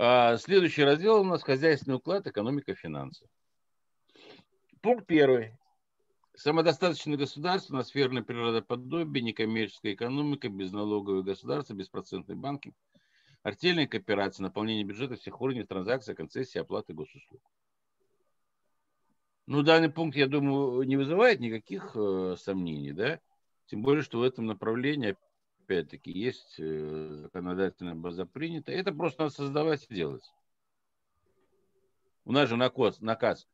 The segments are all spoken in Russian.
А, следующий раздел у нас хозяйственный уклад, экономика, финансы. Пункт первый. Самодостаточное государство, атмосферное природоподобие, некоммерческая экономика, безналоговое государство, беспроцентный банкинг, артельная кооперация, наполнение бюджета всех уровней, транзакции, концессии, оплаты госуслуг. Ну, данный пункт, я думаю, не вызывает никаких э, сомнений, да? Тем более, что в этом направлении, опять-таки, есть э, законодательная база принята. Это просто надо создавать и делать. У нас же наказ, наказ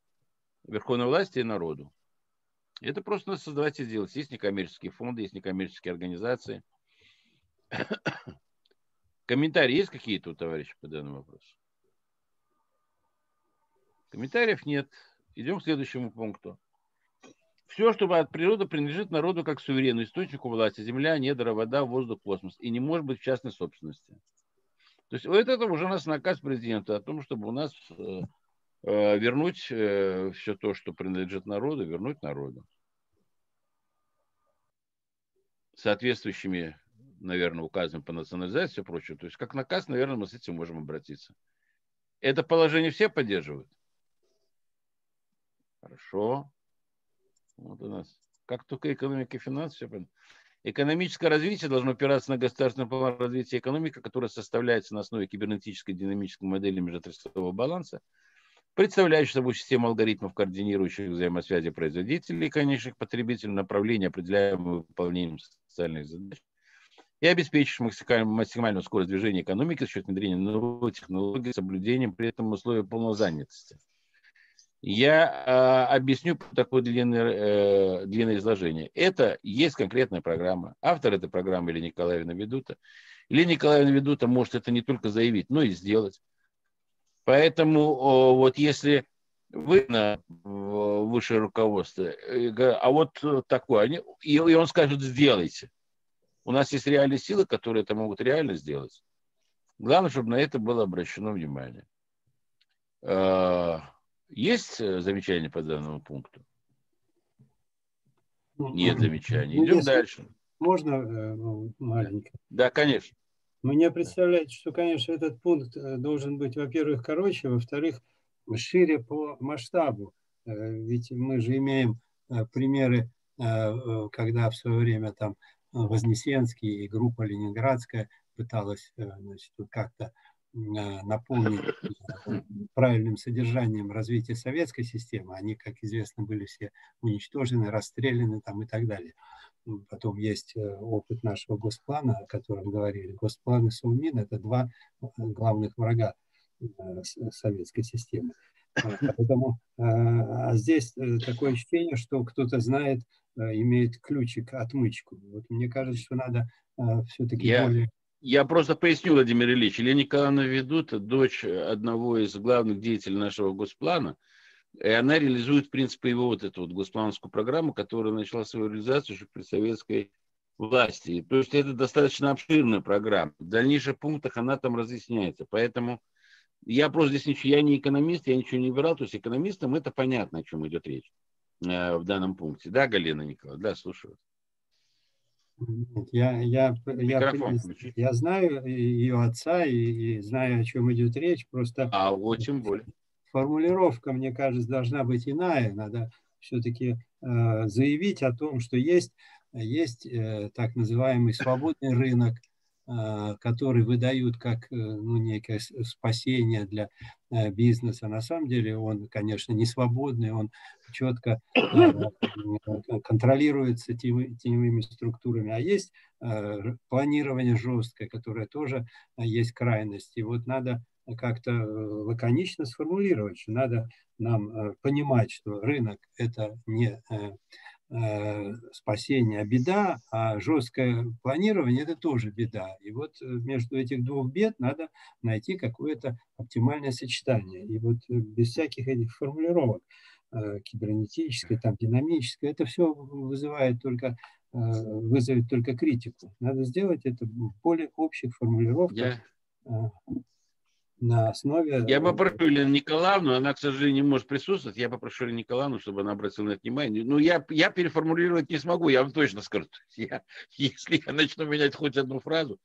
верховной власти и народу. Это просто надо создавать и делать. Есть некоммерческие фонды, есть некоммерческие организации. Комментарии есть какие-то у товарища по данному вопросу? Комментариев нет. Идем к следующему пункту. Все, что от природы принадлежит народу как суверенному источнику власти. Земля, недра, вода, воздух, космос. И не может быть в частной собственности. То есть вот это уже у нас наказ президента о том, чтобы у нас э, э, вернуть э, все то, что принадлежит народу, вернуть народу. Соответствующими, наверное, указами по национализации и все прочее. То есть как наказ, наверное, мы с этим можем обратиться. Это положение все поддерживают? Хорошо. Вот у нас. Как только экономика и финансы, все понятно. Экономическое развитие должно опираться на государственный план развития экономики, который составляется на основе кибернетической динамической модели межотраслевого баланса, представляющей собой систему алгоритмов, координирующих взаимосвязи производителей и конечных потребителей, направления, определяемые выполнением социальных задач, и обеспечить максимальную, скорость движения экономики за счет внедрения новых технологий соблюдением при этом условий полной занятости. Я э, объясню такое длинное, э, длинное изложение. Это есть конкретная программа. Автор этой программы или Николаевна Ведута. Или Николаевна Ведута может это не только заявить, но и сделать. Поэтому о, вот если вы на высшее руководство, э, а вот такое, они, и, и он скажет, сделайте. У нас есть реальные силы, которые это могут реально сделать. Главное, чтобы на это было обращено внимание. Есть э, замечания по данному пункту? Ну, Нет замечаний. Ну, Идем дальше. Можно э, ну, маленько? Да, конечно. Мне представляется, что, конечно, этот пункт э, должен быть, во-первых, короче, во-вторых, шире по масштабу. Ведь мы же имеем примеры, когда в свое время там Вознесенский и группа Ленинградская пыталась как-то наполнить э, правильным содержанием развития советской системы. Они, как известно, были все уничтожены, расстреляны там и так далее. Потом есть э, опыт нашего госплана, о котором говорили. Госплан и Саумин – это два э, главных врага советской системы. Поэтому а здесь такое ощущение, что кто-то знает, имеет ключик, отмычку. Вот мне кажется, что надо все-таки Я... более я просто поясню, Владимир Ильич. Елена Николаевна Ведута, дочь одного из главных деятелей нашего госплана, и она реализует, в принципе, его вот эту вот госплановскую программу, которая начала свою реализацию еще при советской власти. То есть это достаточно обширная программа. В дальнейших пунктах она там разъясняется. Поэтому я просто здесь ничего, я не экономист, я ничего не выбирал. То есть экономистам это понятно, о чем идет речь э, в данном пункте. Да, Галина Николаевна? Да, слушаю. Я, я, я, я знаю ее отца и, и знаю, о чем идет речь. Просто а вот тем более. формулировка, мне кажется, должна быть иная. Надо все-таки э, заявить о том, что есть, есть э, так называемый свободный рынок, который выдают как э, ну, некое спасение для э, бизнеса. На самом деле он, конечно, не свободный, он четко э, контролируется теневыми структурами, а есть э, планирование жесткое, которое тоже есть крайность. И вот надо как-то лаконично сформулировать, что надо нам понимать, что рынок – это не спасение, а беда, а жесткое планирование – это тоже беда. И вот между этих двух бед надо найти какое-то оптимальное сочетание. И вот без всяких этих формулировок – Э, кибернетическое, там, динамическое, это все вызывает только, э, вызовет только критику. Надо сделать это в более общих формулировках. Я... Э, на основе... Я попрошу Елену Николаевну, она, к сожалению, не может присутствовать, я попрошу Елену Николаевну, чтобы она обратила на это внимание. Ну, я, я переформулировать не смогу, я вам точно скажу. Я, если я начну менять хоть одну фразу,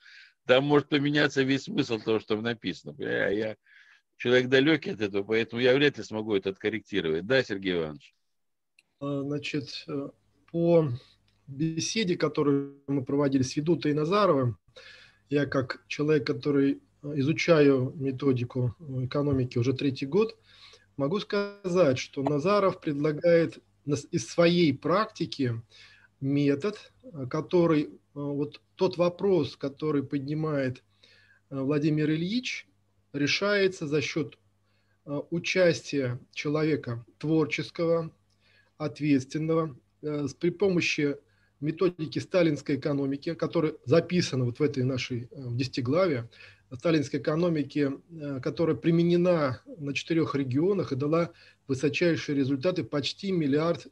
там может поменяться весь смысл того, что написано. Я, я человек далекий от этого, поэтому я вряд ли смогу это откорректировать. Да, Сергей Иванович? А, значит, э, по беседе, которую мы проводили с Ведутой и Назаровым, я как человек, который изучаю методику экономики уже третий год, могу сказать, что Назаров предлагает из своей практики метод, который вот тот вопрос, который поднимает Владимир Ильич, решается за счет участия человека творческого, ответственного, при помощи методики сталинской экономики, которая записана вот в этой нашей в десятиглаве, сталинской экономики, э, которая применена на четырех регионах и дала высочайшие результаты, почти миллиард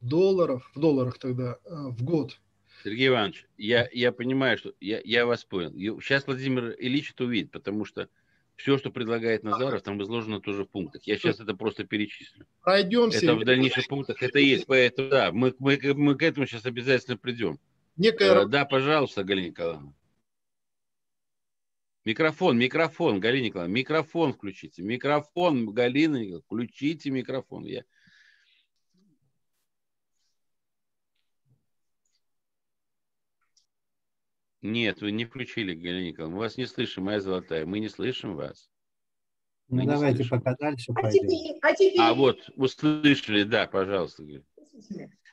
долларов, в долларах тогда, э, в год. Сергей Иванович, я, я понимаю, что я, я вас понял. Сейчас Владимир Ильич это увидит, потому что все, что предлагает Назаров, там изложено тоже в пунктах. Я сейчас это просто перечислю. Пройдемся. Это в дальнейших пунктах это есть, поэтому да, мы, мы, мы к этому сейчас обязательно придем. Некая... Э, да, пожалуйста, Галина Николаевна. Микрофон, микрофон, Галина Николаевна, микрофон включите. Микрофон, Галина Николаевна, включите микрофон. Я... Нет, вы не включили, Галина Николаевна. Мы вас не слышим, моя золотая. Мы не слышим вас. Мы ну, давайте слышим. пока дальше а пойдем. Теперь, а, теперь... а вот, услышали, да, пожалуйста.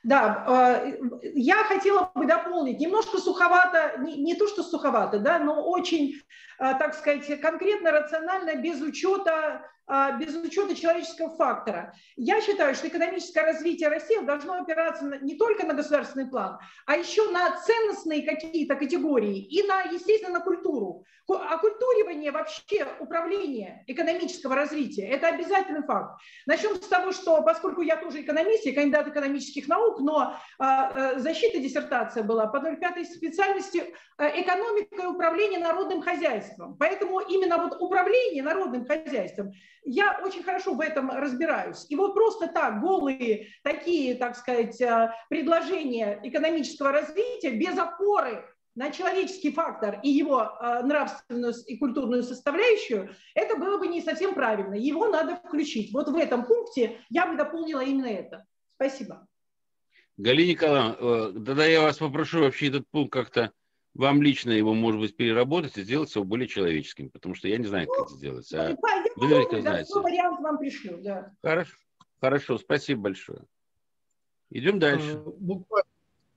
Да, э, я хотела бы дополнить, немножко суховато, не, не то что суховато, да, но очень, э, так сказать, конкретно, рационально, без учета а, без учета человеческого фактора. Я считаю, что экономическое развитие России должно опираться не только на государственный план, а еще на ценностные какие-то категории и на, естественно, на культуру. Оккультуривание вообще управления экономического развития – это обязательный факт. Начнем с того, что поскольку я тоже экономист, я кандидат экономических наук, но а, а, защита диссертация была по 05 специальности экономика и управление народным хозяйством. Поэтому именно вот управление народным хозяйством – я очень хорошо в этом разбираюсь. И вот просто так, голые такие, так сказать, э, предложения экономического развития без опоры на человеческий фактор и его э, нравственную и культурную составляющую, это было бы не совсем правильно. Его надо включить. Вот в этом пункте я бы дополнила именно это. Спасибо. Галина Николаевна, э, тогда я вас попрошу вообще этот пункт как-то вам лично его, может быть, переработать и сделать его более человеческим, потому что я не знаю, как это сделать. А ну, вы наверняка знаете. вариант вам пришлю, да. Хорошо, хорошо, спасибо большое. Идем дальше. А, буквально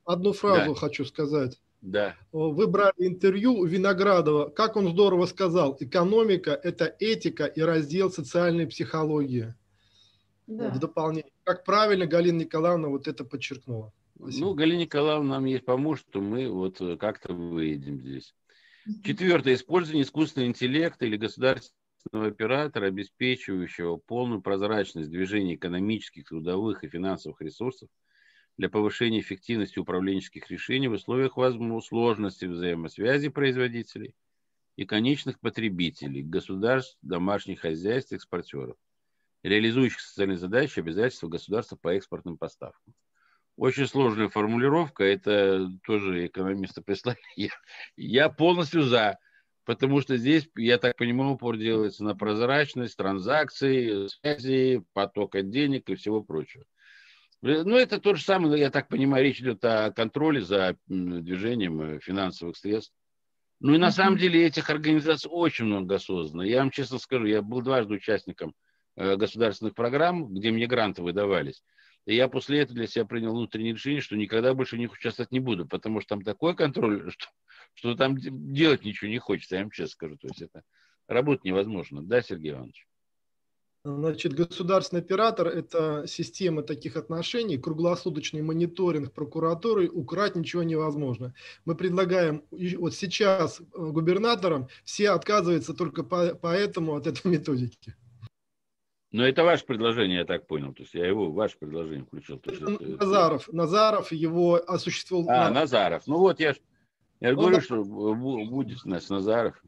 одну фразу да. хочу сказать. Да. Вы брали интервью у Виноградова. Как он здорово сказал, экономика – это этика и раздел социальной психологии. Да. В дополнение. Как правильно Галина Николаевна вот это подчеркнула. Спасибо. Ну, Галина Николаевна нам есть поможет, что мы вот э, как-то выедем здесь. Четвертое. Использование искусственного интеллекта или государственного оператора, обеспечивающего полную прозрачность движения экономических, трудовых и финансовых ресурсов для повышения эффективности управленческих решений в условиях возможной сложности взаимосвязи производителей и конечных потребителей, государств, домашних хозяйств, экспортеров, реализующих социальные задачи и обязательства государства по экспортным поставкам. Очень сложная формулировка, это тоже экономисты прислали. Я, я полностью за, потому что здесь, я так понимаю, упор делается на прозрачность, транзакции, связи, потока денег и всего прочего. Ну, это то же самое, я так понимаю, речь идет о контроле за движением э, финансовых средств. Ну и на самом деле этих организаций очень много создано. Я вам честно скажу, я был дважды участником э, государственных программ, где мне гранты выдавались. И я после этого для себя принял внутреннее решение, что никогда больше в них участвовать не буду, потому что там такой контроль, что, что там делать ничего не хочется, я вам честно скажу. То есть это работать невозможно. Да, Сергей Иванович? Значит, государственный оператор – это система таких отношений, круглосуточный мониторинг прокуратуры, украть ничего невозможно. Мы предлагаем, вот сейчас э, губернаторам все отказываются только по, поэтому от этой методики. Но это ваше предложение, я так понял. То есть я его, ваше предложение включил. То есть это, Назаров. Назаров его осуществил. А, Назаров. Ну вот я, я ну, говорю, да. что будет у нас Назаров.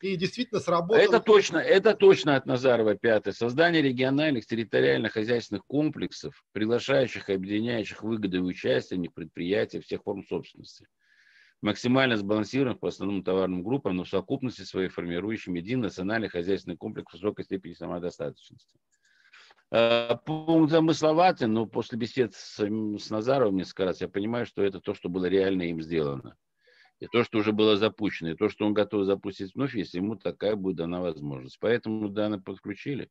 И действительно сработало. Это точно, это точно от Назарова пятое. Создание региональных территориально-хозяйственных комплексов, приглашающих и объединяющих выгоды и участие в них предприятия всех форм собственности. Максимально сбалансированных по основным товарным группам, но в совокупности своей формирующим единый национальный хозяйственный комплекс высокой степени самодостаточности. Э, пункт замысловатый, но после бесед с, с Назаровым несколько раз я понимаю, что это то, что было реально им сделано. И то, что уже было запущено, и то, что он готов запустить вновь, если ему такая будет дана возможность. Поэтому данные подключили.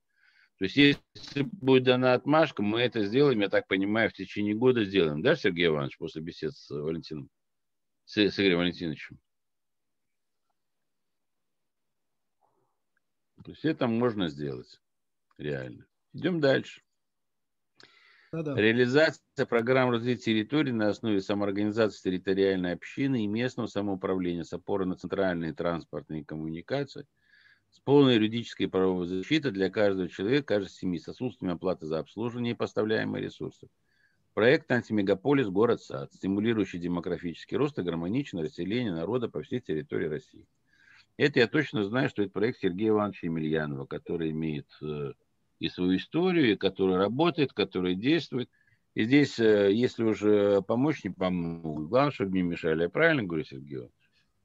То есть, если будет дана отмашка, мы это сделаем, я так понимаю, в течение года сделаем. Да, Сергей Иванович, после бесед с Валентином, с, с Игорем Валентиновичем? То есть это можно сделать реально. Идем дальше. Да-да. Реализация программ развития территорий на основе самоорганизации территориальной общины и местного самоуправления с опорой на центральные транспортные коммуникации с полной юридической правовой защитой для каждого человека, каждой семьи с отсутствием оплаты за обслуживание и поставляемые ресурсы. Проект «Антимегаполис. Город-сад», стимулирующий демографический рост и гармоничное расселение народа по всей территории России. Это я точно знаю, что это проект Сергея Ивановича Емельянова, который имеет э, и свою историю, и который работает, который действует. И здесь, э, если уже помочь, не помогут, главное, чтобы не мешали. Я правильно говорю, Сергей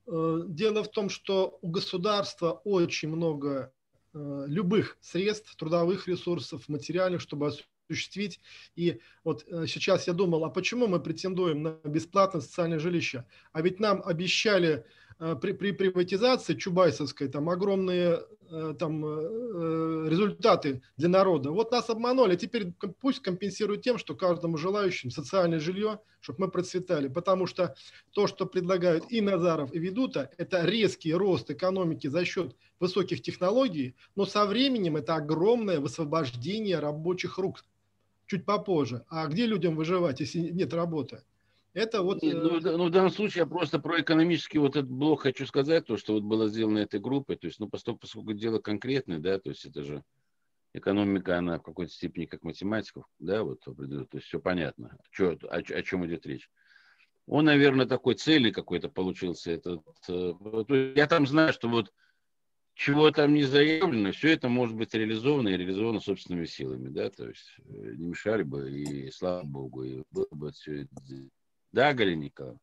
э, Дело в том, что у государства очень много любых средств, трудовых ресурсов, материальных, чтобы осуществить. И вот сейчас я думал, а почему мы претендуем на бесплатное социальное жилище? А ведь нам обещали при, при приватизации Чубайсовской там огромные Э, там, э, результаты для народа. Вот нас обманули, а теперь пусть компенсируют тем, что каждому желающему социальное жилье, чтобы мы процветали. Потому что то, что предлагают и Назаров, и Ведута, это резкий рост экономики за счет высоких технологий, но со временем это огромное высвобождение рабочих рук. Чуть попозже. А где людям выживать, если нет работы? Это вот... Ну, э, ну, в данном случае я просто про экономический вот этот блок хочу сказать, то, что вот было сделано этой группой, то есть, ну, поскольку, поскольку дело конкретное, да, то есть это же экономика, она в какой-то степени как математика, да, вот, то есть все понятно, что, о, о чем идет речь. Он, наверное, такой цельный какой-то получился этот. Э, я там знаю, что вот чего там не заявлено, все это может быть реализовано и реализовано собственными силами, да, то есть э, не мешали бы, и слава богу, и было бы все это да, Галина Николаевна?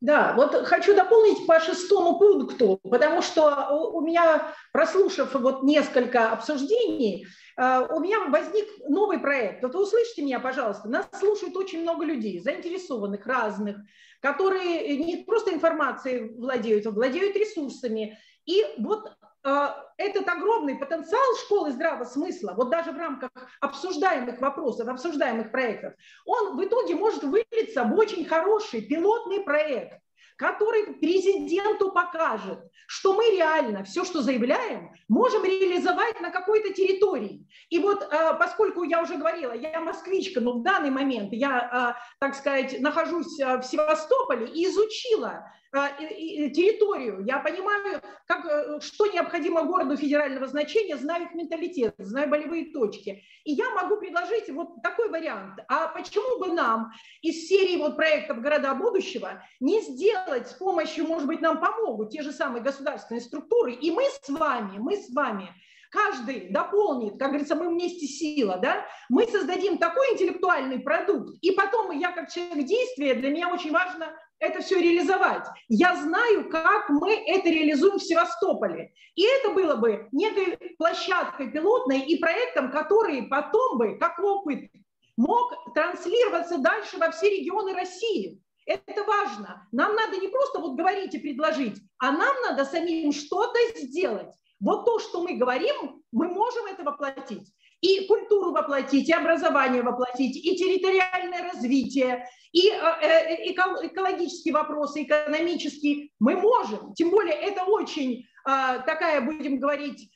Да, вот хочу дополнить по шестому пункту, потому что у меня, прослушав вот несколько обсуждений, э, у меня возник новый проект. Вот вы услышите меня, пожалуйста, нас слушают очень много людей, заинтересованных, разных, которые не просто информацией владеют, а владеют ресурсами. И вот этот огромный потенциал школы здравого смысла, вот даже в рамках обсуждаемых вопросов, обсуждаемых проектов, он в итоге может вылиться в очень хороший пилотный проект, который президенту покажет, что мы реально все, что заявляем, можем реализовать на какой-то территории. И вот а, поскольку я уже говорила, я москвичка, но в данный момент я, а, так сказать, нахожусь в Севастополе и изучила а, территорию, я понимаю, как, э, что необходимо городу федерального значения, знаю их менталитет, знаю болевые точки. И я могу предложить вот такой вариант. А почему бы нам из серии вот проектов «Города будущего» не сделать с помощью, может быть, нам помогут те же самые государственные структуры, и мы с вами, мы с вами каждый дополнит, как говорится, мы вместе сила, да, мы создадим такой интеллектуальный продукт, и потом я как человек действия, для меня очень важно это все реализовать. Я знаю, как мы это реализуем в Севастополе. И это было бы некой площадкой пилотной и проектом, который потом бы, как опыт, мог транслироваться дальше во все регионы России. Это важно. Нам надо не просто вот говорить и предложить, а нам надо самим что-то сделать. Вот то, что мы говорим, мы можем это воплотить и культуру воплотить, и образование воплотить, и территориальное развитие, и э, э, экологические вопросы, экономические. Мы можем, тем более это очень а, такая, будем говорить,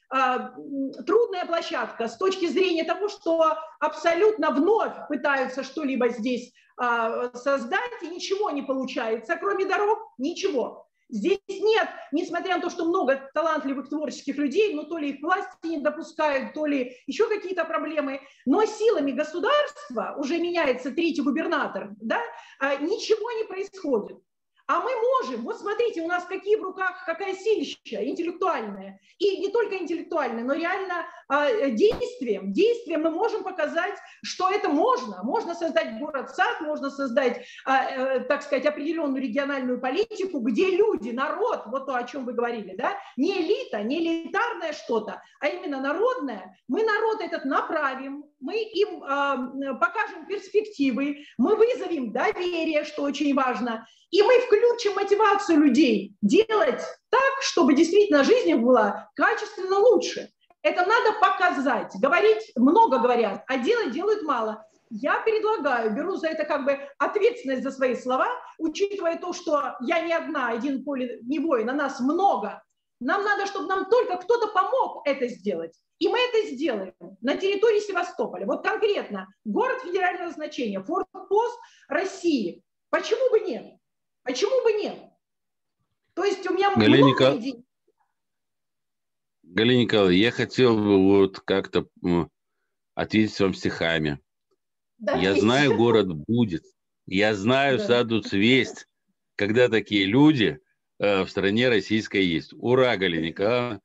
трудная площадка с точки зрения того, что абсолютно вновь пытаются что-либо здесь создать, и ничего не получается, кроме дорог, ничего. Здесь нет, несмотря на то, что много талантливых творческих людей, но то ли их власти не допускают, то ли еще какие-то проблемы, но силами государства, уже меняется третий губернатор, да, а, ничего не происходит. А мы можем, вот смотрите, у нас какие в руках, какая силища интеллектуальная. И не только интеллектуальная, но реально э, действием. Действием мы можем показать, что это можно. Можно создать город-сад, можно создать, э, э, так сказать, определенную региональную политику, где люди, народ, вот то, о чем вы говорили, да, не элита, не элитарное что-то, а именно народное. Мы народ этот направим, мы им э, покажем перспективы, мы вызовем доверие, что очень важно, и мы включим мотивацию людей делать так, чтобы действительно жизнь была качественно лучше. Это надо показать. Говорить много говорят, а делать делают мало. Я предлагаю, беру за это как бы ответственность за свои слова, учитывая то, что я не одна, один поле не воин, а нас много. Нам надо, чтобы нам только кто-то помог это сделать. И мы это сделаем на территории Севастополя. Вот конкретно город федерального значения, форпост России. Почему бы нет? Почему бы нет? То есть у меня Галина много идей. Галина Николаевна, я хотел бы вот как-то ответить вам стихами. Да, я ведь... знаю, город будет. Я знаю, да. садут весть, когда такие люди э, в стране российской есть. Ура, Галина Николаевна.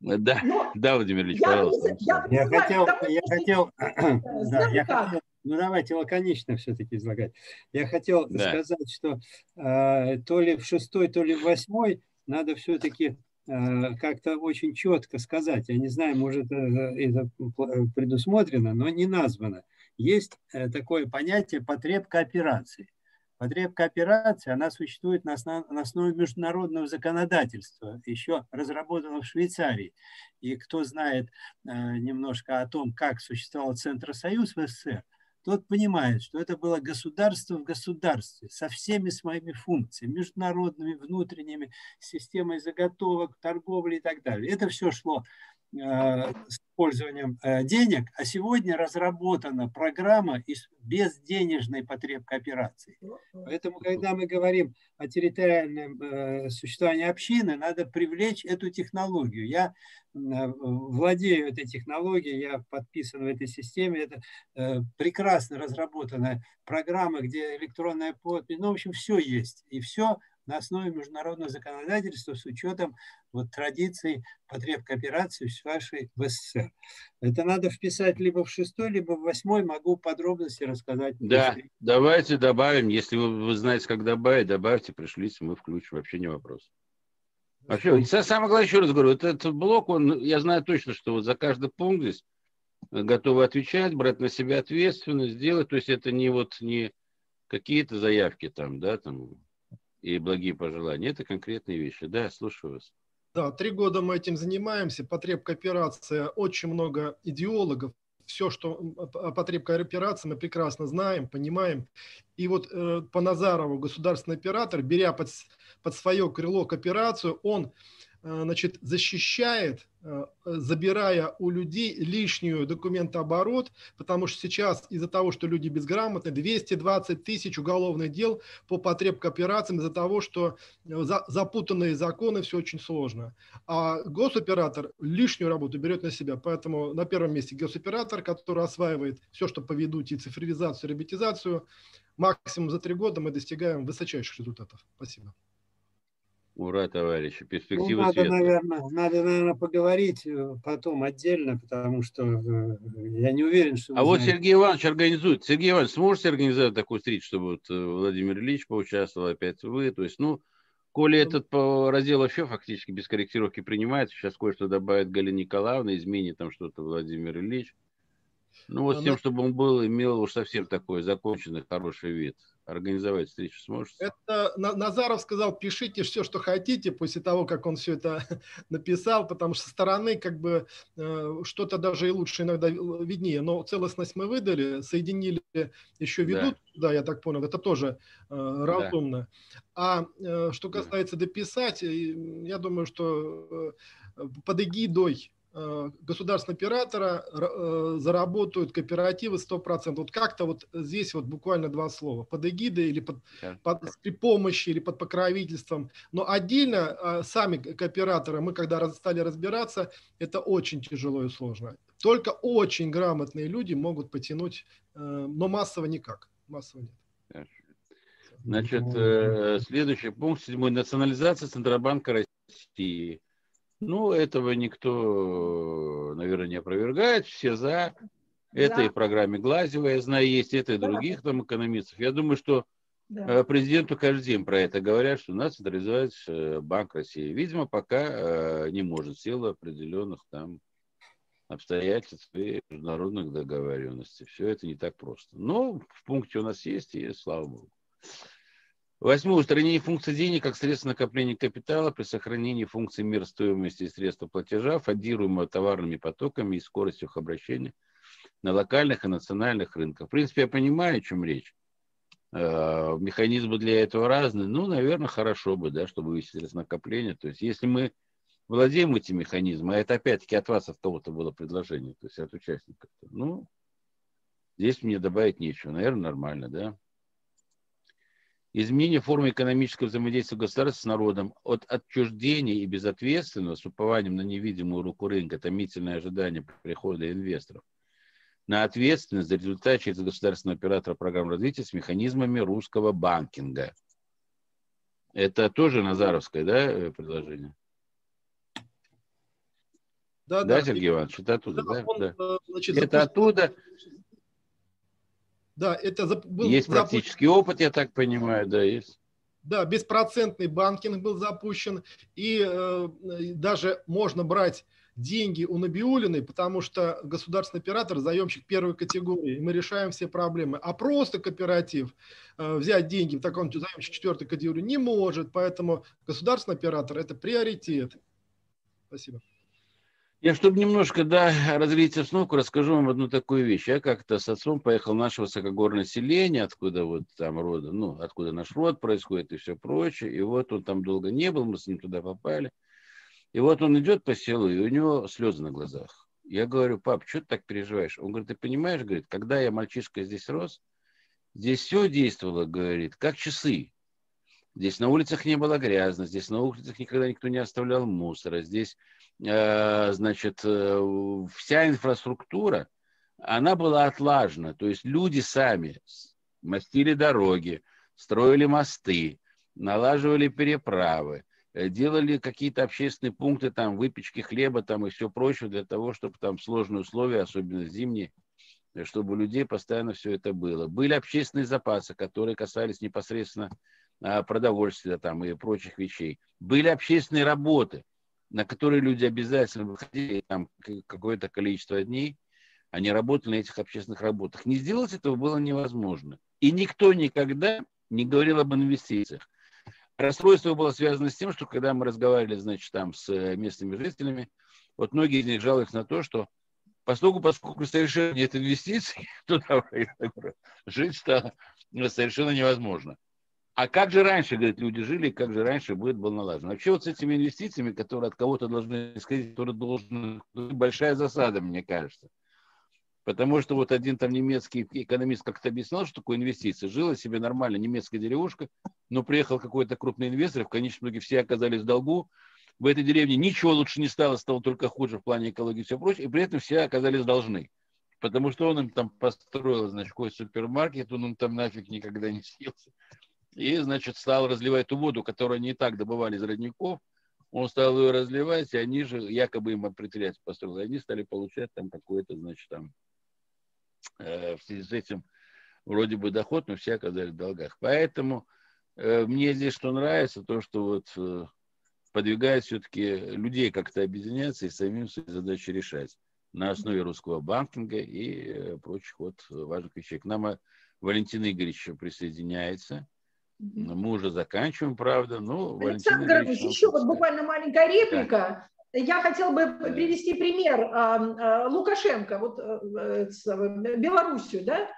Да, Но да, Владимир Ильич, я, пожалуйста. Я, я, хотел, я хотел, да, я хотел, ну давайте лаконично все-таки излагать. Я хотел да. сказать, что э, то ли в шестой, то ли в восьмой надо все-таки э, как-то очень четко сказать. Я не знаю, может это, предусмотрено, но не названо. Есть э, такое понятие потреб кооперации. Потреб кооперации, она существует на, основ, на основе международного законодательства, еще разработанного в Швейцарии. И кто знает э, немножко о том, как существовал Центросоюз в СССР, тот понимает, что это было государство в государстве со всеми своими функциями, международными, внутренними, системой заготовок, торговли и так далее. Это все шло с использованием э, денег, а сегодня разработана программа из безденежной потреб операции. Поэтому, когда мы говорим о территориальном э, существовании общины, надо привлечь эту технологию. Я владею этой технологией, я подписан в этой системе. Это прекрасно разработанная программа, где электронная подпись, ну, в общем, все есть. И все на основе международного законодательства с учетом вот, традиций потреб кооперации в вашей в СССР. Это надо вписать либо в шестой, либо в восьмой. Могу подробности рассказать. Да, если... давайте добавим. Если вы, вы знаете, как добавить, добавьте, пришлите, мы включим. Вообще не вопрос. Вообще, самое главное, еще раз говорю, вот этот блок, он, я знаю точно, что вот за каждый пункт здесь готовы отвечать, брать на себя ответственность, делать. То есть это не вот не какие-то заявки там, да, там и благие пожелания. Это конкретные вещи. Да, слушаю вас. Да, три года мы этим занимаемся. Потреб кооперация, очень много идеологов. Все, что о потреб кооперации, мы прекрасно знаем, понимаем. И вот э, по Назарову государственный оператор, беря под, под свое крыло кооперацию, он Э, значит, защищает, э, забирая у людей лишнюю документооборот, потому что сейчас из-за того, что люди безграмотны, 220 тысяч уголовных дел по потреб кооперациям из-за того, что э, запутанные законы, все очень сложно. А госоператор лишнюю работу берет на себя, поэтому на первом месте госоператор, который осваивает все, что по ведути цифровизацию, роботизацию, максимум за три года мы достигаем высочайших результатов. Спасибо. Ура, товарищи, перспективы ну, надо, Наверное, надо, наверное, поговорить э, потом отдельно, потому что э, я не уверен, что... А вот знаете. Сергей Иванович организует. Сергей Иванович, сможете организовать такую встречу, чтобы вот э, Владимир Ильич поучаствовал, опять вы? То есть, ну, коли этот раздел вообще фактически без корректировки принимается, сейчас кое-что добавит Галина Николаевна, изменит там что-то Владимир Ильич. Ну, вот Она... с тем, чтобы он был, имел уж совсем такой законченный, хороший вид организовать встречу сможете? Это Назаров сказал, пишите все, что хотите, после того, как он все это написал, потому что со стороны как бы э, что-то даже и лучше иногда виднее. Но целостность мы выдали, соединили, еще ведут, да, да я так понял, это тоже э, разумно. Да. А э, что касается дописать, я думаю, что под эгидой государственного оператора э, заработают кооперативы 100%. Вот как-то вот здесь вот буквально два слова. Под эгидой или под, под, при помощи или под покровительством. Но отдельно э, сами кооператоры, мы когда стали разбираться, это очень тяжело и сложно. Только очень грамотные люди могут потянуть, но массово никак. Массово нет. Значит, э, следующий пункт, седьмой. Национализация Центробанка России. Ну, этого никто, наверное, не опровергает. Все за. Это да. и в программе Глазева, я знаю, есть, это и других там экономистов. Я думаю, что да. Э, президенту каждый день про это говорят, что у нас централизуется э, Банк России. Видимо, пока не может, силы определенных там обстоятельств и международных договоренностей. Все это не так просто. Но в пункте у нас есть, и слава богу. Восьмое. Устранение функции денег как средства накопления капитала при сохранении функции мер стоимости и средства платежа, фондируемого товарными потоками и скоростью их обращения на локальных и национальных рынках. В принципе, я понимаю, о чем речь. Э, механизмы для этого разные. Ну, наверное, хорошо бы, да, чтобы вывести накопления. То есть, если мы владеем этим механизмом, а это опять-таки от вас, от кого-то было предложение, то есть от участников. Ну, здесь мне добавить нечего. Наверное, нормально, да? Изменение формы экономического взаимодействия государства с народом от отчуждения и безответственного с упованием на невидимую руку рынка, томительное ожидание прихода инвесторов, на ответственность за результат через государственного оператора программ развития с механизмами русского банкинга. Это тоже Назаровское, да, предложение? Да, да, да, Сергей Иванович, это оттуда, да? Он, да. Э, значит, это запустил... оттуда. Да, это был есть практический опыт, я так понимаю, да, есть. Да, беспроцентный банкинг был запущен, и э, даже можно брать деньги у Набиулиной, потому что государственный оператор – заемщик первой категории, и мы решаем все проблемы. А просто кооператив э, взять деньги в таком заемщик четвертой категории не может, поэтому государственный оператор – это приоритет. Спасибо. Я, чтобы немножко да, разлить основку, расскажу вам одну такую вещь. Я как-то с отцом поехал в наше высокогорное селение, откуда вот там рода, ну, откуда наш род происходит и все прочее. И вот он там долго не был, мы с ним туда попали. И вот он идет по селу, и у него слезы на глазах. Я говорю, пап, что ты так переживаешь? Он говорит, ты понимаешь, говорит, когда я мальчишка здесь рос, здесь все действовало, говорит, как часы. Здесь на улицах не было грязно, здесь на улицах никогда никто не оставлял мусора, здесь значит, э, вся инфраструктура, она была отлажена. То есть люди сами мастили дороги, строили мосты, налаживали переправы, э, делали какие-то общественные пункты, там, выпечки хлеба там, и все прочее для того, чтобы там сложные условия, особенно зимние, чтобы у людей постоянно все это было. Были общественные запасы, которые касались непосредственно а, продовольствия там, и прочих вещей. Были общественные работы – на которые люди обязательно выходили там какое-то количество дней, они работали на этих общественных работах. Не сделать этого было невозможно. И никто никогда не говорил об инвестициях. Расстройство было связано с тем, что когда мы разговаривали, значит, там с э, местными жителями, вот многие из них жалуются на то, что поскольку, поскольку совершенно нет инвестиций, то жить стало совершенно невозможно. А как же раньше, говорит, люди жили, как же раньше будет был налажен? Вообще вот с этими инвестициями, которые от кого-то должны исходить, которые должны... Большая засада, мне кажется. Потому что вот один там немецкий экономист как-то объяснял, что такое инвестиции. Жила себе нормально немецкая деревушка, но приехал какой-то крупный инвестор, в конечном итоге все оказались в долгу. В этой деревне ничего лучше не стало, стало только хуже в плане экологии и все прочее, и при этом все оказались должны. Потому что он им там построил, значит, какой супермаркет, он им там нафиг никогда не съелся и, значит, стал разливать ту воду, которую они и так добывали из родников. Он стал ее разливать, и они же, якобы им предприятие построили, они стали получать там какой-то, значит, там, э, в связи с этим вроде бы доход, но все оказались в долгах. Поэтому э, мне здесь что нравится, то, что вот э, подвигает все-таки людей как-то объединяться и самим свои задачи решать на основе русского банкинга и э, прочих вот важных вещей. К нам э, Валентин Игоревич присоединяется. Мы уже заканчиваем, правда. Ну, Александр Ильич, еще вот буквально маленькая реплика. Да. Я хотел бы привести пример а, а, Лукашенко, вот э, с э, Белоруссию, да.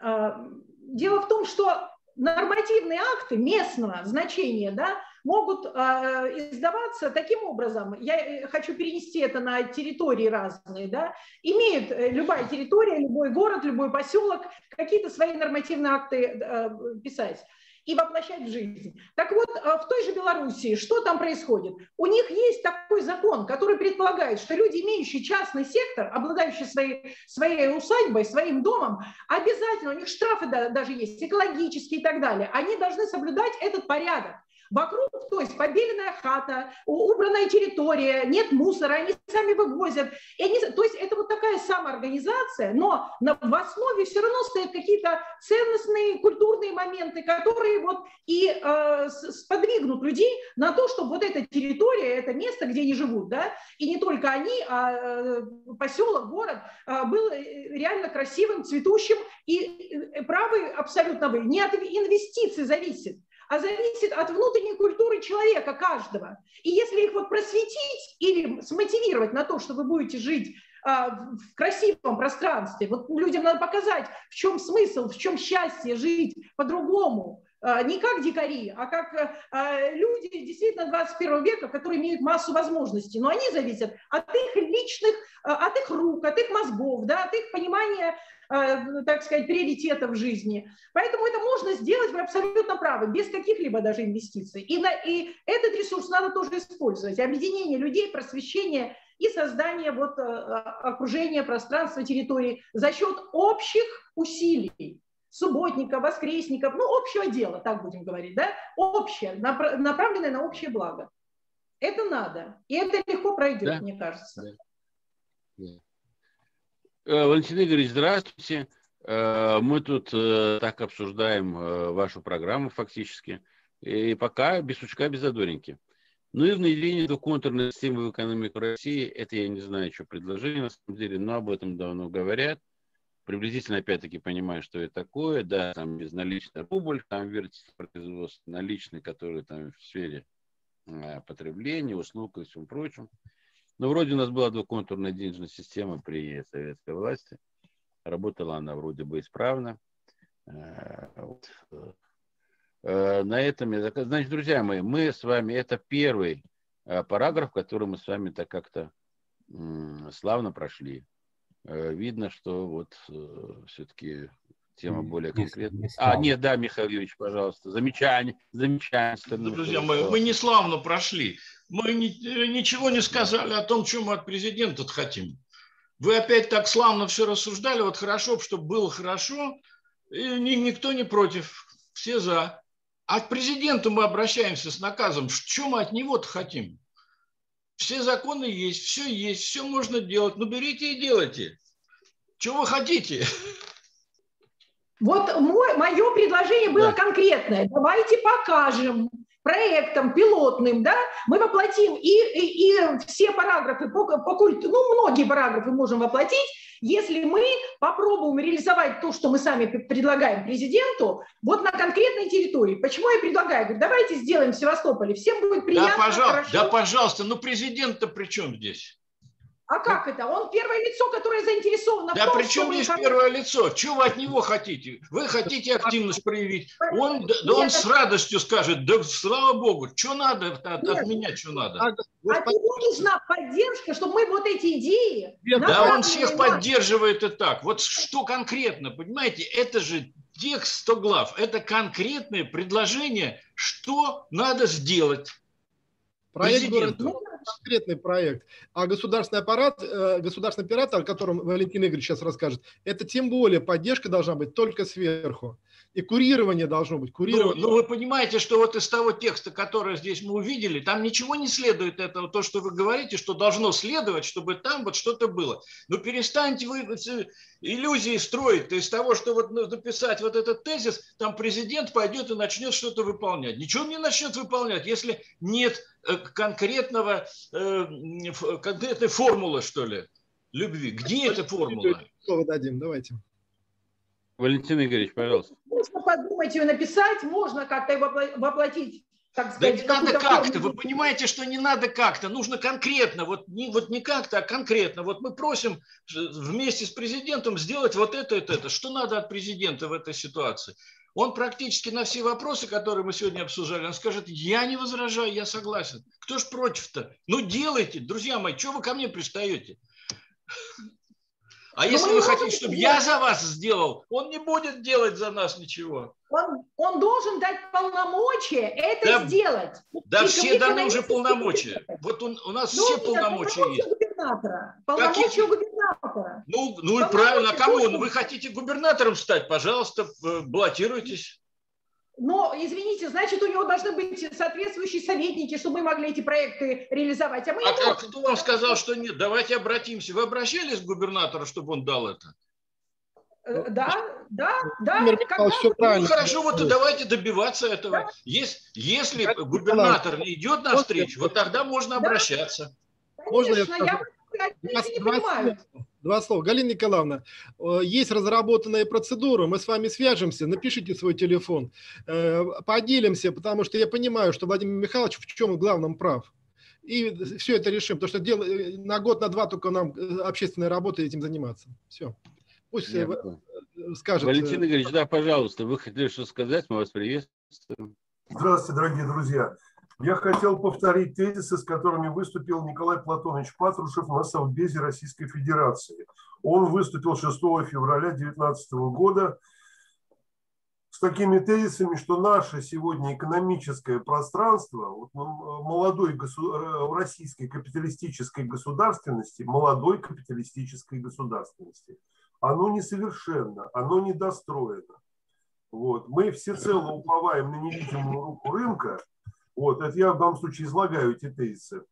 А, дело в том, что нормативные акты местного значения, да, могут издаваться таким образом. Я э, хочу перенести это на территории разные, да. Имеет любая территория, любой город, любой поселок какие-то свои нормативные акты писать. И воплощать в жизнь. Так вот, э, в той же Белоруссии что там происходит? У них есть такой закон, который предполагает, что люди, имеющие частный сектор, обладающие своей, своей усадьбой, своим домом, обязательно, у них штрафы даже есть, экологические и так далее, они должны соблюдать этот порядок. Вокруг, то есть побеленная хата, убранная территория, нет мусора, они сами вывозят. И они, то есть это вот такая самоорганизация, но на, в основе все равно стоят какие-то ценностные культурные моменты, которые вот и э, сподвигнут людей на то, чтобы вот эта территория, это место, где они живут, да, и не только они, а э, поселок, город э, был реально красивым, цветущим, и э, правы абсолютно вы. Не от инвестиций зависит, а зависит от внутренней культуры человека каждого. И если их вот просветить или смотивировать на то, что вы будете жить а, в красивом пространстве, вот людям надо показать, в чем смысл, в чем счастье жить по-другому, а, не как дикари, а как а, люди действительно 21 века, которые имеют массу возможностей, но они зависят от их личных, от их рук, от их мозгов, да, от их понимания Э, так сказать, приоритетов в жизни. Поэтому это можно сделать, вы абсолютно правы, без каких-либо даже инвестиций. И, на, и этот ресурс надо тоже использовать. Объединение людей, просвещение и создание вот, э, окружения, пространства, территории за счет общих усилий субботников, воскресников, ну, общего дела, так будем говорить, да, общее, направленное на общее благо. Это надо. И это легко пройдет, да? мне кажется. Да. Э, Валентин Игоревич, здравствуйте. Э, мы тут э, так обсуждаем вашу программу фактически. И пока без сучка, без задоринки. Ну и внедрение двухконтурной системы в экономику России, это я не знаю, что предложение на самом деле, но об этом давно говорят. Приблизительно, опять-таки, понимаю, что это такое. Да, там безналичный рубль, там вертится производство наличный, который там в сфере потребления, услуг и всем прочем. Ну, вроде у нас была двухконтурная денежная система при советской власти. Работала она вроде бы исправно. Э, вот. Э, на этом я заказ... Значит, друзья мои, мы с вами, это первый э, параграф, который мы с вами так как-то славно прошли. Видно, что вот все-таки тема более конкретная. А, нет, да, Михаил Юрьевич, пожалуйста, замечание, замечание. Друзья, мы, мы не славно прошли. Мы ни, ничего не сказали о том, что мы от президента хотим. Вы опять так славно все рассуждали, вот хорошо, чтобы было хорошо, и ни, никто не против, все за. А к президенту мы обращаемся с наказом, что мы от него-то хотим? Все законы есть, все есть, все можно делать. Ну, берите и делайте. Что вы хотите? Вот мой, мое предложение было да. конкретное. Давайте покажем проектом пилотным, да, мы воплотим и, и, и все параграфы по, по культу, ну, многие параграфы можем воплотить, если мы попробуем реализовать то, что мы сами предлагаем президенту, вот на конкретной территории. Почему я предлагаю? Говорю, давайте сделаем в Севастополе, всем будет приятно. Да, пожалуйста, да, пожалуйста, ну президент-то при чем здесь? А как это? Он первое лицо, которое заинтересовано да в том, при чем здесь вы... первое лицо? Чего вы от него хотите? Вы хотите активность проявить. Он, да он с радостью скажет, да слава богу, что надо от, от меня, что надо. А, а ему нужна поддержка, чтобы мы вот эти идеи... Да он всех на... поддерживает и так. Вот что конкретно, понимаете, это же текст 100 глав, это конкретное предложение, что надо сделать. Проект президенту конкретный проект. А государственный аппарат, э, государственный оператор, о котором Валентин Игоревич сейчас расскажет, это тем более поддержка должна быть только сверху. И курирование должно быть. Курирование. Ну, ну, вы понимаете, что вот из того текста, который здесь мы увидели, там ничего не следует этого, то, что вы говорите, что должно следовать, чтобы там вот что-то было. Ну, перестаньте вы иллюзии строить. То есть того, что вот написать вот этот тезис, там президент пойдет и начнет что-то выполнять. Ничего не начнет выполнять, если нет э, конкретного, э, конкретной формулы, что ли, любви. Где эта формула? Слово дадим, давайте. Валентин Игоревич, пожалуйста. Можно подумать ее написать, можно как-то его воплотить так сказать, да не надо как-то, вы понимаете, что не надо как-то, нужно конкретно, вот не, вот не как-то, а конкретно. Вот мы просим вместе с президентом сделать вот это, это, это. Что надо от президента в этой ситуации? Он практически на все вопросы, которые мы сегодня обсуждали, он скажет, я не возражаю, я согласен. Кто ж против-то? Ну делайте, друзья мои, что вы ко мне пристаете? А если вы хотите, чтобы я за вас сделал, он не будет делать за нас ничего. Он, он должен дать полномочия это да, сделать. Да, И все даны уже полномочия. Вот он, у нас ну, все нет, полномочия есть. Губернатора. Полномочия Каких? губернатора. Ну, ну и правильно. А кому? Вы хотите губернатором стать? Пожалуйста, баллотируйтесь. Но, извините, значит, у него должны быть соответствующие советники, чтобы мы могли эти проекты реализовать. А, мы а, а кто вам сказал, что нет? Давайте обратимся. Вы обращались к губернатору, чтобы он дал это? Э, да, да, да. Когда... Все правильно. Ну, хорошо, вот и давайте добиваться этого. Да. Если, если губернатор не идет навстречу, вот тогда можно обращаться. Конечно, можно я, я не понимаю. Два слова. Галина Николаевна, э, есть разработанная процедура, мы с вами свяжемся, напишите свой телефон, э, поделимся, потому что я понимаю, что Владимир Михайлович в чем главном прав. И все это решим, потому что дело, э, на год, на два только нам общественной работой этим заниматься. Все. Пусть я скажет. Валентин Игоревич, да, пожалуйста, вы хотели что сказать, мы вас приветствуем. Здравствуйте, дорогие друзья. Я хотел повторить тезисы, с которыми выступил Николай Платонович Патрушев на Совбезе Российской Федерации. Он выступил 6 февраля 2019 года с такими тезисами, что наше сегодня экономическое пространство вот молодой госу... российской капиталистической государственности, молодой капиталистической государственности, оно несовершенно, оно недостроено. Вот. Мы всецело уповаем на невидимую руку рынка – вот, это я в данном случае излагаю эти тезисы.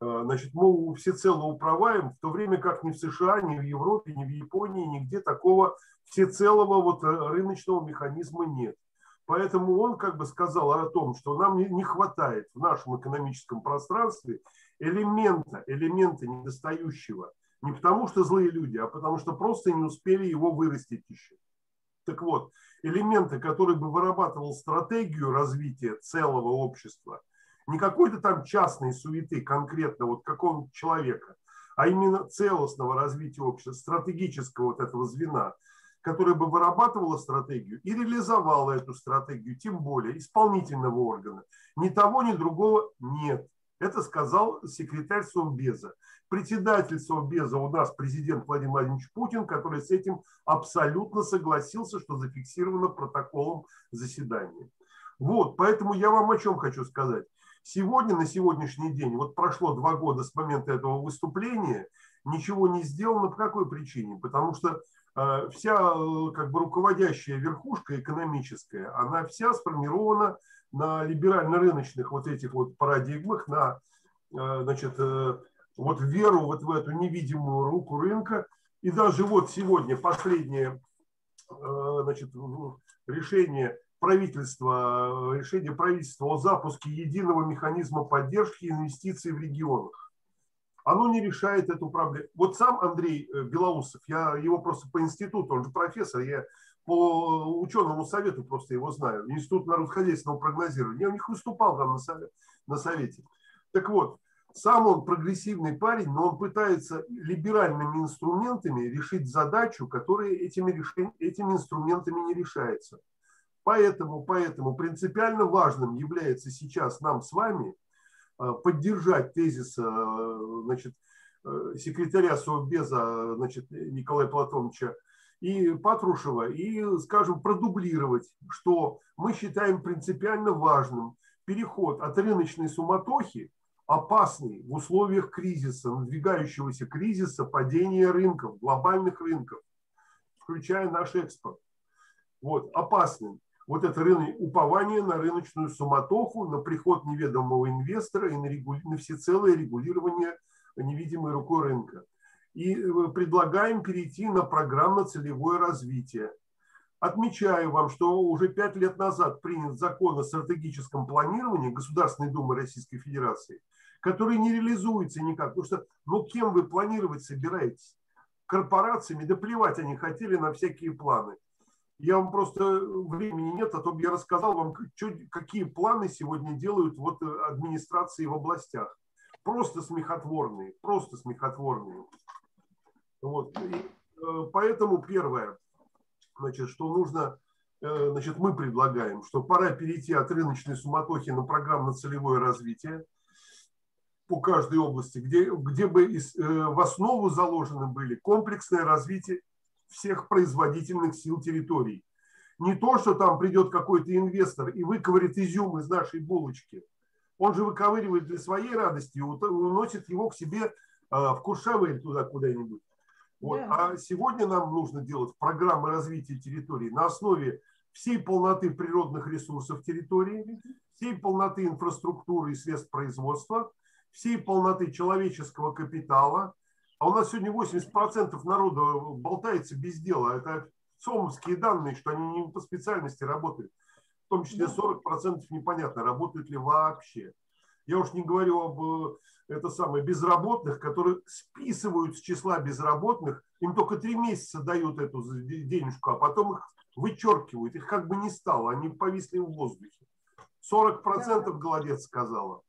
А, значит, мы всецело управляем, в то время как ни в США, ни в Европе, ни в Японии, нигде такого всецелого вот э, рыночного механизма нет. Поэтому он как бы сказал о том, что нам не хватает в нашем экономическом пространстве элемента, элемента недостающего. Не потому что злые люди, а потому что просто не успели его вырастить еще. Так вот, элементы, который бы вырабатывал стратегию развития целого общества, не какой-то там частной суеты конкретно вот какого-то человека, а именно целостного развития общества, стратегического вот этого звена, которое бы вырабатывало стратегию и реализовало эту стратегию, тем более исполнительного органа. Ни того, ни другого нет. Это сказал секретарь Совбеза. Председатель Совбеза у нас президент Владимир Владимирович Путин, который с этим абсолютно согласился, что зафиксировано протоколом заседания. Вот, поэтому я вам о чем хочу сказать. Сегодня, на сегодняшний день, вот прошло два года с момента этого выступления, ничего не сделано. По какой причине? Потому что э, вся э, как бы руководящая верхушка экономическая, она вся сформирована на либерально-рыночных вот этих вот парадигмах, на э, значит, э, вот веру вот в эту невидимую руку рынка. И даже вот сегодня последнее э, значит, решение правительства, решение правительства о запуске единого механизма поддержки инвестиций в регионах. Оно не решает эту проблему. Вот сам Андрей Белоусов, я его просто по институту, он же профессор, я по ученому совету просто его знаю, Институт народхозяйственного прогнозирования. Я у них выступал там на, совет, на совете. Так вот, сам он прогрессивный парень, но он пытается либеральными инструментами решить задачу, которая этими, решень, этими инструментами не решается. Поэтому, поэтому принципиально важным является сейчас нам с вами э, поддержать тезис э, значит, э, секретаря Совбеза значит, Николая Платоновича и Патрушева и, скажем, продублировать, что мы считаем принципиально важным переход от рыночной суматохи, опасный в условиях кризиса, надвигающегося кризиса, падения рынков, глобальных рынков, включая наш экспорт. Вот, опасным. Вот это рынок, упование на рыночную суматоху, на приход неведомого инвестора и на, регули, на всецелое регулирование невидимой рукой рынка и э, предлагаем перейти на программно-целевое развитие. Отмечаю вам, что уже пять лет назад принят закон о стратегическом планировании Государственной Думы Российской Федерации, который не реализуется никак. Потому что, ну, кем вы планировать собираетесь? Корпорациями? Да плевать они хотели на всякие планы. Я вам просто времени нет, а то бы я рассказал вам, что, какие планы сегодня делают вот э, администрации в областях. Просто смехотворные, просто смехотворные. Вот. И, э, поэтому первое, значит, что нужно, э, значит, мы предлагаем, что пора перейти от рыночной суматохи на программно-целевое развитие. по каждой области, где, где бы из, э, в основу заложены были комплексное развитие всех производительных сил территорий. Не то, что там придет какой-то инвестор и выковырит изюм из нашей булочки. Он же выковыривает для своей радости и уносит его к себе э, в Куршавель туда куда-нибудь. Вот. Да. А сегодня нам нужно делать программы развития территории на основе всей полноты природных ресурсов территории, всей полноты инфраструктуры и средств производства, всей полноты человеческого капитала. А у нас сегодня 80% народа болтается без дела. Это СОМовские данные, что они не по специальности работают. В том числе 40% непонятно, работают ли вообще. Я уж не говорю об это самое, безработных, которые списывают с числа безработных, им только три месяца дают эту денежку, а потом их вычеркивают, их как бы не стало, они повисли в воздухе. 40% голодец сказала.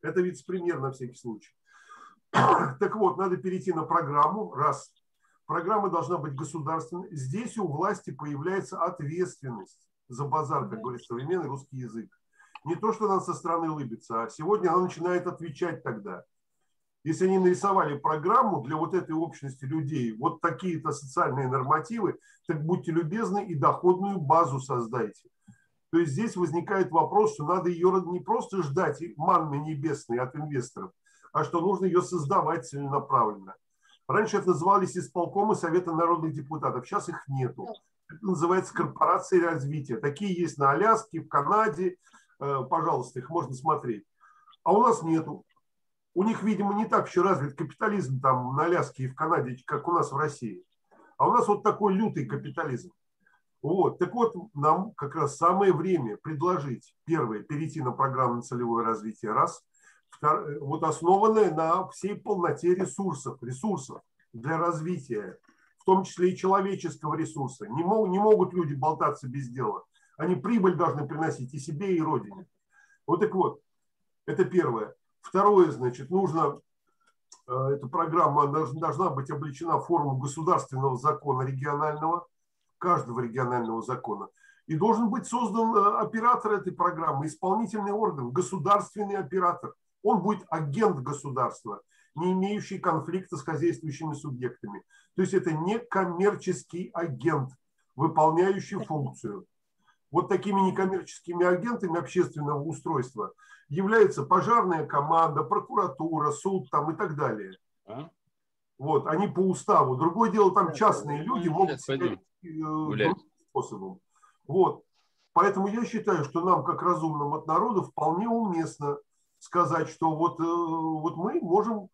Это вице-премьер на всякий случай. Так вот, надо перейти на программу, раз. Программа должна быть государственной. Здесь у власти появляется ответственность за базар, как говорит современный русский язык. Не то, что она со стороны улыбится, а сегодня она начинает отвечать тогда. Если они нарисовали программу для вот этой общности людей, вот такие-то социальные нормативы, так будьте любезны и доходную базу создайте. То есть здесь возникает вопрос, что надо ее не просто ждать манны небесной от инвесторов, а что нужно ее создавать целенаправленно. Раньше это назывались исполкомы Совета народных депутатов, сейчас их нету. Это называется корпорации развития. Такие есть на Аляске, в Канаде, пожалуйста, их можно смотреть. А у нас нету. У них, видимо, не так еще развит капитализм там на Аляске и в Канаде, как у нас в России. А у нас вот такой лютый капитализм. Вот. Так вот, нам как раз самое время предложить, первое, перейти на программу целевое развитие, раз, второе, вот основанное на всей полноте ресурсов, ресурсов для развития, в том числе и человеческого ресурса. Не, мог, не могут люди болтаться без дела. Они прибыль должны приносить и себе, и родине. Вот так вот, это первое. Второе, значит, нужно, э, эта программа должна быть облечена в форму государственного закона регионального, каждого регионального закона. И должен быть создан э, оператор этой программы, исполнительный орган, государственный оператор. Он будет агент государства, не имеющий конфликта с хозяйствующими субъектами. То есть это не коммерческий агент, выполняющий функцию вот такими некоммерческими агентами общественного устройства является пожарная команда, прокуратура, суд там и так далее. А? Вот, они по уставу. Другое дело, там частные люди могут себя другим способом. Вот. Поэтому я считаю, что нам, как разумным от народа, вполне уместно сказать, что вот, э, вот мы можем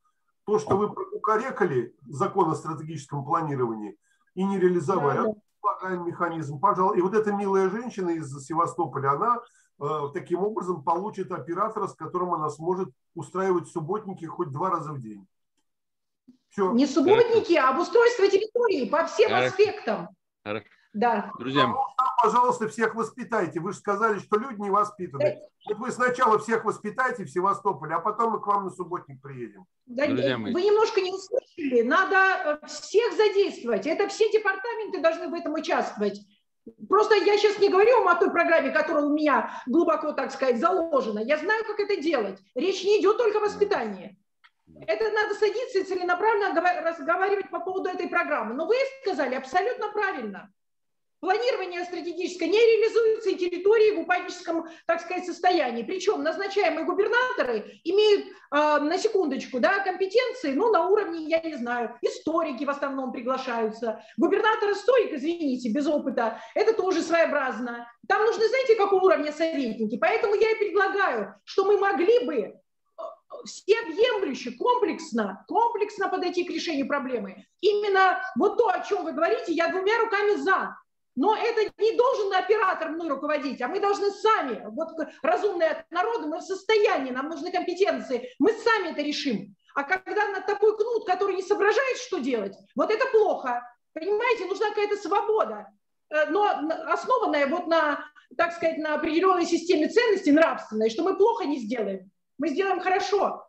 то, что вы укорекали закон о стратегическом планировании и не реализовали, да, да предлагаем механизм, пожалуйста. И вот эта милая женщина из Севастополя, она э, таким образом получит оператора, с которым она сможет устраивать субботники хоть два раза в день. Все. Не субботники, а обустройство территории по всем Хорошо. аспектам. Хорошо. Да. Друзья, пожалуйста, всех воспитайте. Вы же сказали, что люди не воспитаны. Вот вы сначала всех воспитайте в Севастополе, а потом мы к вам на субботник приедем. Да, вы немножко не услышали. Надо э, всех задействовать. Это все департаменты должны в этом участвовать. Просто я сейчас не говорю вам о той программе, которая у меня глубоко, так сказать, заложена. Я знаю, как это делать. Речь не идет только о воспитании. Это надо садиться и целенаправленно разговаривать по поводу этой программы. Но вы сказали абсолютно правильно. Планирование стратегическое не реализуется и территории в упадническом, так сказать, состоянии. Причем назначаемые губернаторы имеют, э, на секундочку, да, компетенции, ну, на уровне, я не знаю, историки в основном приглашаются. Губернатор-историк, извините, без опыта, это тоже своеобразно. Там нужны, знаете, какого уровня советники. Поэтому я и предлагаю, что мы могли бы э, всеобъемлюще, комплексно, комплексно подойти к решению проблемы. Именно вот то, о чем вы говорите, я двумя руками за. Но это не должен оператор мной руководить, а мы должны сами, вот разумные от народа, мы в состоянии, нам нужны компетенции, мы сами это решим. А когда на такой кнут, который не соображает, что делать, вот это плохо. Понимаете, нужна какая-то свобода, э, но основанная вот на, так сказать, на определенной системе ценностей нравственной, что мы плохо не сделаем. Мы сделаем хорошо,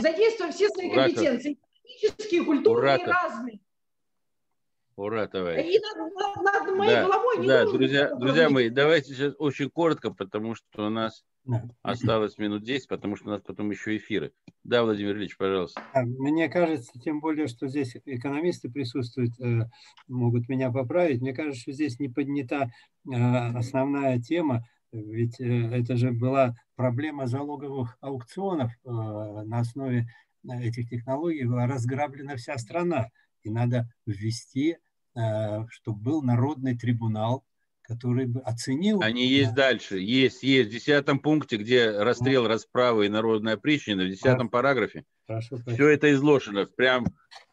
задействуем все свои компетенции, технические, культурные, разные. Ура, товарищ. И над, над моей да, головой не да, друзья, друзья мои, давайте сейчас очень коротко, потому что у нас осталось минут 10, потому что у нас потом еще эфиры. Да, Владимир Ильич, пожалуйста. А, Мне кажется, тем более, что здесь экономисты присутствуют, э, могут меня поправить. Мне кажется, что здесь не поднята э, основная тема, ведь э, это же была проблема залоговых аукционов. На основе этих технологий была разграблена вся страна. И надо ввести, чтобы был народный трибунал, который бы оценил... Они есть дальше. Есть, есть. В десятом пункте, где расстрел, расправа и народная причина, в десятом параграфе. Хорошо, Все это изложено. Прям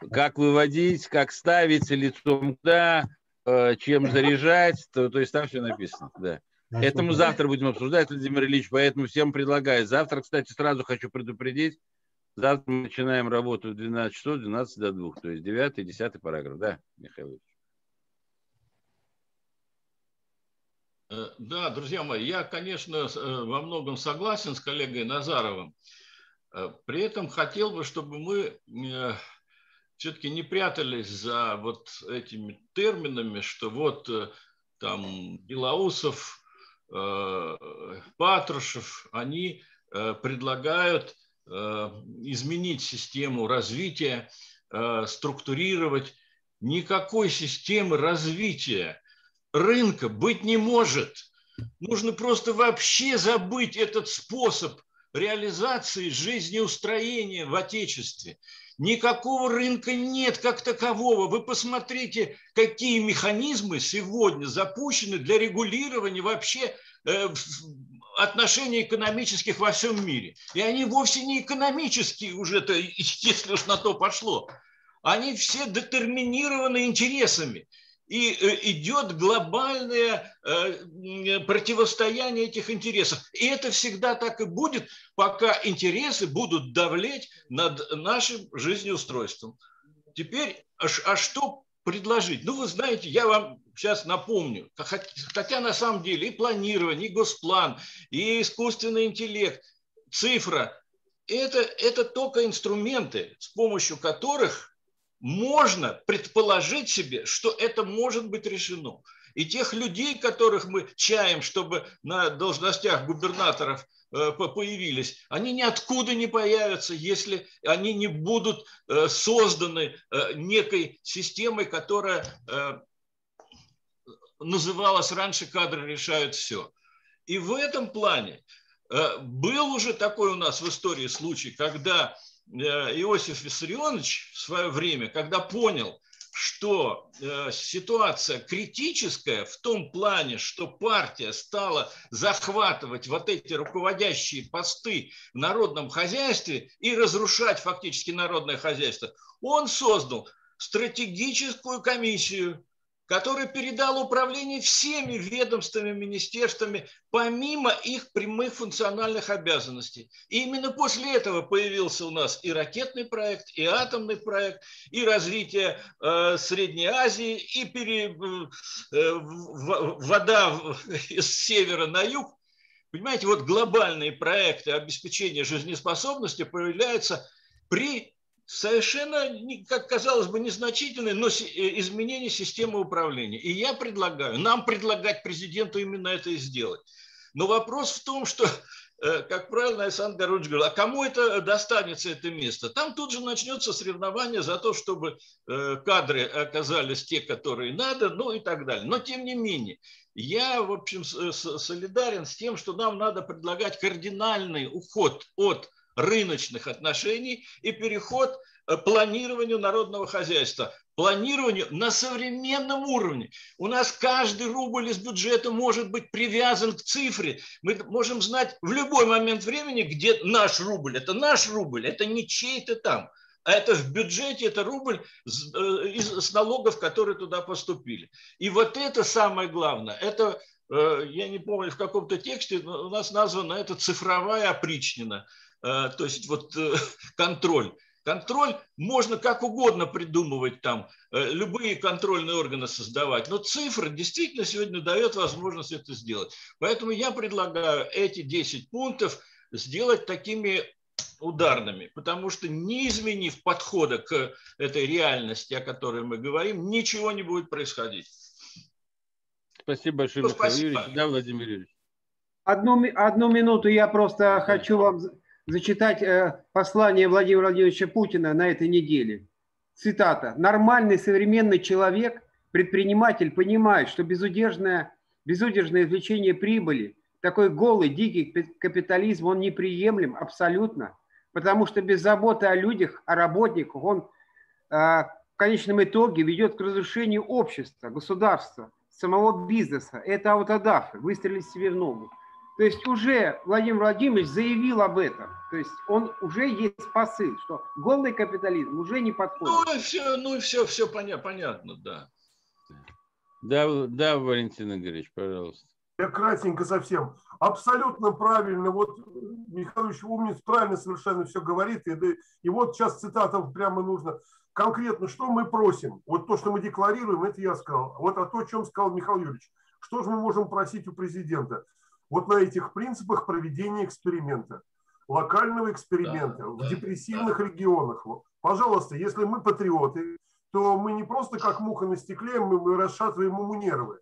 как выводить, как ставить лицом куда, э, чем заряжать. То, то есть там все написано. Да. Хорошо, Это мы завтра будем обсуждать, Владимир Ильич, поэтому всем предлагаю. Завтра, кстати, сразу хочу предупредить, завтра мы начинаем работу в 12 часов, 12 до 2, то есть 9 и 10 параграф. Да, Михаил? Э, Да, друзья мои, я, конечно, э, во многом согласен с коллегой Назаровым. Э, При этом хотел бы, чтобы мы все-таки не прятались за вот этими терминами, что вот там Белоусов, Патрушев, они предлагают изменить систему развития, э, структурировать. Никакой системы развития рынка быть не может. Нужно просто вообще забыть этот способ реализации жизнеустроения в Отечестве. Никакого рынка нет как такового. Вы посмотрите, какие механизмы сегодня запущены для регулирования вообще э, отношений экономических во всем мире. И они вовсе не экономические уже-то, если уж на то пошло. Они все детерминированы интересами и идет глобальное противостояние этих интересов. И это всегда так и будет, пока интересы будут давлеть над нашим жизнеустройством. Теперь, а что предложить? Ну, вы знаете, я вам сейчас напомню, хотя на самом деле и планирование, и госплан, и искусственный интеллект, цифра, это, это только инструменты, с помощью которых можно предположить себе, что это может быть решено. И тех людей, которых мы чаем, чтобы на должностях губернаторов появились, они ниоткуда не появятся, если они не будут созданы некой системой, которая называлась раньше «кадры решают все». И в этом плане был уже такой у нас в истории случай, когда Иосиф Виссарионович в свое время, когда понял, что ситуация критическая в том плане, что партия стала захватывать вот эти руководящие посты в народном хозяйстве и разрушать фактически народное хозяйство, он создал стратегическую комиссию, который передал управление всеми ведомствами, министерствами, помимо их прямых функциональных обязанностей. И именно после этого появился у нас и ракетный проект, и атомный проект, и развитие э, Средней Азии, и пере, э, вода с севера на юг. Понимаете, вот глобальные проекты обеспечения жизнеспособности появляются при совершенно, как казалось бы, незначительное, но изменение системы управления. И я предлагаю, нам предлагать президенту именно это и сделать. Но вопрос в том, что, как правильно Александр Горович говорил, а кому это достанется это место? Там тут же начнется соревнование за то, чтобы кадры оказались те, которые надо, ну и так далее. Но тем не менее, я, в общем, солидарен с тем, что нам надо предлагать кардинальный уход от рыночных отношений и переход к планированию народного хозяйства, планированию на современном уровне. У нас каждый рубль из бюджета может быть привязан к цифре. Мы можем знать в любой момент времени, где наш рубль. Это наш рубль, это не чей-то там. А это в бюджете, это рубль с, с налогов, которые туда поступили. И вот это самое главное. Это я не помню, в каком-то тексте у нас названо это цифровая опричнина. То есть вот контроль. Контроль можно как угодно придумывать там, любые контрольные органы создавать, но цифра действительно сегодня дает возможность это сделать. Поэтому я предлагаю эти 10 пунктов сделать такими ударными, потому что не изменив подхода к этой реальности, о которой мы говорим, ничего не будет происходить. Спасибо большое, ну, Михаил спасибо. Юрьевич. Да, Владимир Юрьевич. Одну, одну минуту я просто хочу вам зачитать э, послание Владимира Владимировича Путина на этой неделе. Цитата. «Нормальный современный человек, предприниматель, понимает, что безудержное, безудержное извлечение прибыли, такой голый, дикий капитализм, он неприемлем абсолютно, потому что без заботы о людях, о работниках, он э, в конечном итоге ведет к разрушению общества, государства, самого бизнеса. Это аутодафы, выстрелить себе в ногу. То есть уже Владимир Владимирович заявил об этом. То есть он уже есть посыл, что голый капитализм уже не подходит. Ну и все, ну и все, все понятно, понятно, да. Да, да, Валентин Игоревич, пожалуйста. Я кратенько совсем. Абсолютно правильно. Вот Михайлович умниц правильно совершенно все говорит. И, и вот сейчас цитата прямо нужно. Конкретно, что мы просим? Вот то, что мы декларируем, это я сказал. Вот о том, о чем сказал Михаил Юрьевич. Что же мы можем просить у президента? Вот на этих принципах проведения эксперимента, локального эксперимента да, в да, депрессивных да. регионах. Пожалуйста, если мы патриоты, то мы не просто как муха на стекле, мы, мы расшатываем ему нервы.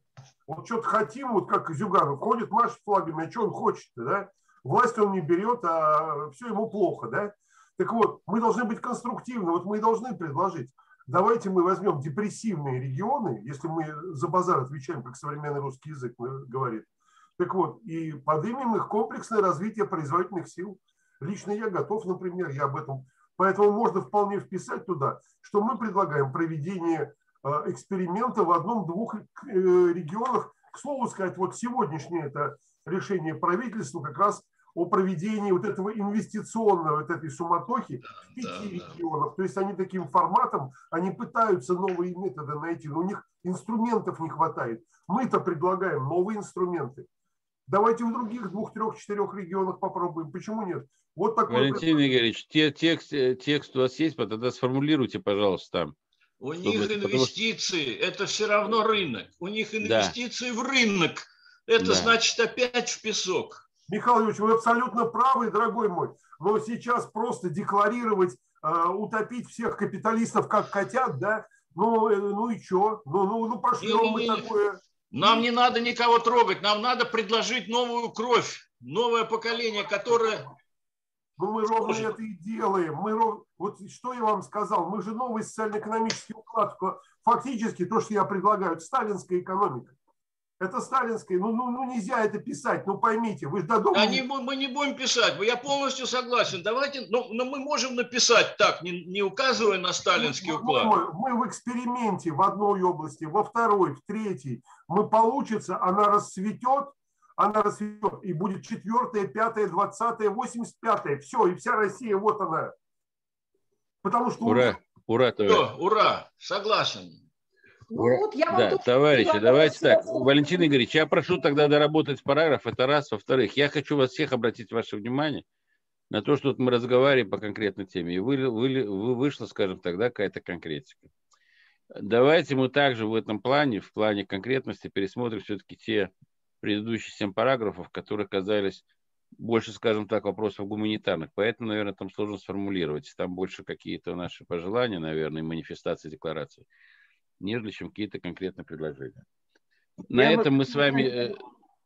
Вот что-то хотим, вот как Зюганов ходит, машет флагами, а что он хочет, да? Власть он не берет, а все ему плохо, да? Так вот, мы должны быть конструктивны, вот мы и должны предложить. Давайте мы возьмем депрессивные регионы, если мы за базар отвечаем, как современный русский язык говорит, так вот, и поднимем их комплексное развитие производительных сил. Лично я готов, например, я об этом. Поэтому можно вполне вписать туда, что мы предлагаем проведение э, эксперимента в одном-двух э, регионах. К слову сказать, вот сегодняшнее это решение правительства как раз о проведении вот этого инвестиционного, вот этой суматохи в пяти да, регионах. То есть они таким форматом, они пытаются новые методы найти, но у них инструментов не хватает. Мы-то предлагаем новые инструменты. Давайте в других двух, трех, четырех регионах попробуем. Почему нет? Вот такой Валентин пред... Игоревич, те, текст, э, текст у вас есть, тогда сформулируйте, пожалуйста, там. У них инвестиции, потому... это все равно рынок. У них инвестиции да. в рынок. Это да. значит опять в песок. Михаил Ильич, вы абсолютно правы, дорогой мой. Но сейчас просто декларировать, э, утопить всех капиталистов как котят, да, ну, э, ну и что? Ну, ну, ну пошлем мы такое. Нам не надо никого трогать, нам надо предложить новую кровь, новое поколение, которое... Ну мы ровно Слушай. это и делаем. Мы ров... Вот что я вам сказал, мы же новый социально-экономический уклад, фактически то, что я предлагаю, сталинская экономика. Это сталинское. Ну, ну, ну нельзя это писать. Ну поймите, вы же додумали. Да, не, мы не будем писать. Я полностью согласен. Давайте, но, но мы можем написать так, не, не указывая на сталинский уклад. Мы, мы в эксперименте в одной области, во второй, в третьей. Мы получится, она расцветет, она расцветет, и будет четвертая, пятая, двадцатая, восемьдесят пятая. Все, и вся Россия, вот она. Потому что... Ура, ура, Все, ура, согласен. Ну, вот я да, товарищи, давайте так. Валентин Игоревич, я прошу тогда доработать параграф, это раз. Во-вторых, я хочу вас всех обратить ваше внимание на то, что вот мы разговариваем по конкретной теме, и вы, вы, вы вышла, скажем тогда, какая-то конкретика. Давайте мы также в этом плане, в плане конкретности, пересмотрим все-таки те предыдущие семь параграфов, которые казались больше, скажем так, вопросов гуманитарных. Поэтому, наверное, там сложно сформулировать. Там больше какие-то наши пожелания, наверное, манифестации, декларации нежели чем какие-то конкретные предложения. На я этом вот, мы с вами... Э,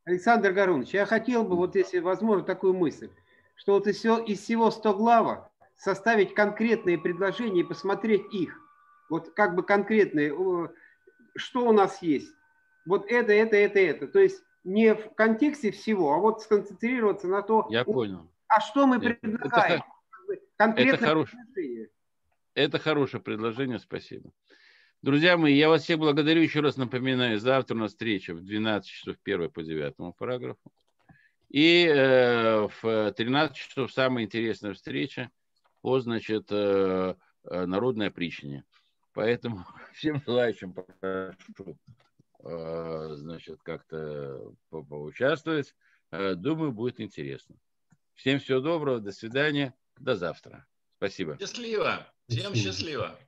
Александр Гарунович, я хотел бы, вот если возможно, такую мысль, что вот из всего, из всего 100 глава составить конкретные предложения и посмотреть их. Вот как бы конкретные, что у нас есть. Вот это, это, это, это. То есть не в контексте всего, а вот сконцентрироваться на то, я понял. а что мы предлагаем. Это, конкретное это, хорош... это хорошее предложение, спасибо. Друзья мои, я вас всех благодарю. Еще раз напоминаю, завтра у нас встреча в 12 часов 1 по 9 параграфу. И э, в 13 часов самая интересная встреча по, значит, э, э народное причине. Поэтому всем желающим прошу, э, значит, как-то по поучаствовать. Э, думаю, будет интересно. Всем всего доброго, до свидания, до завтра. Спасибо. Счастливо. Всем счастливо.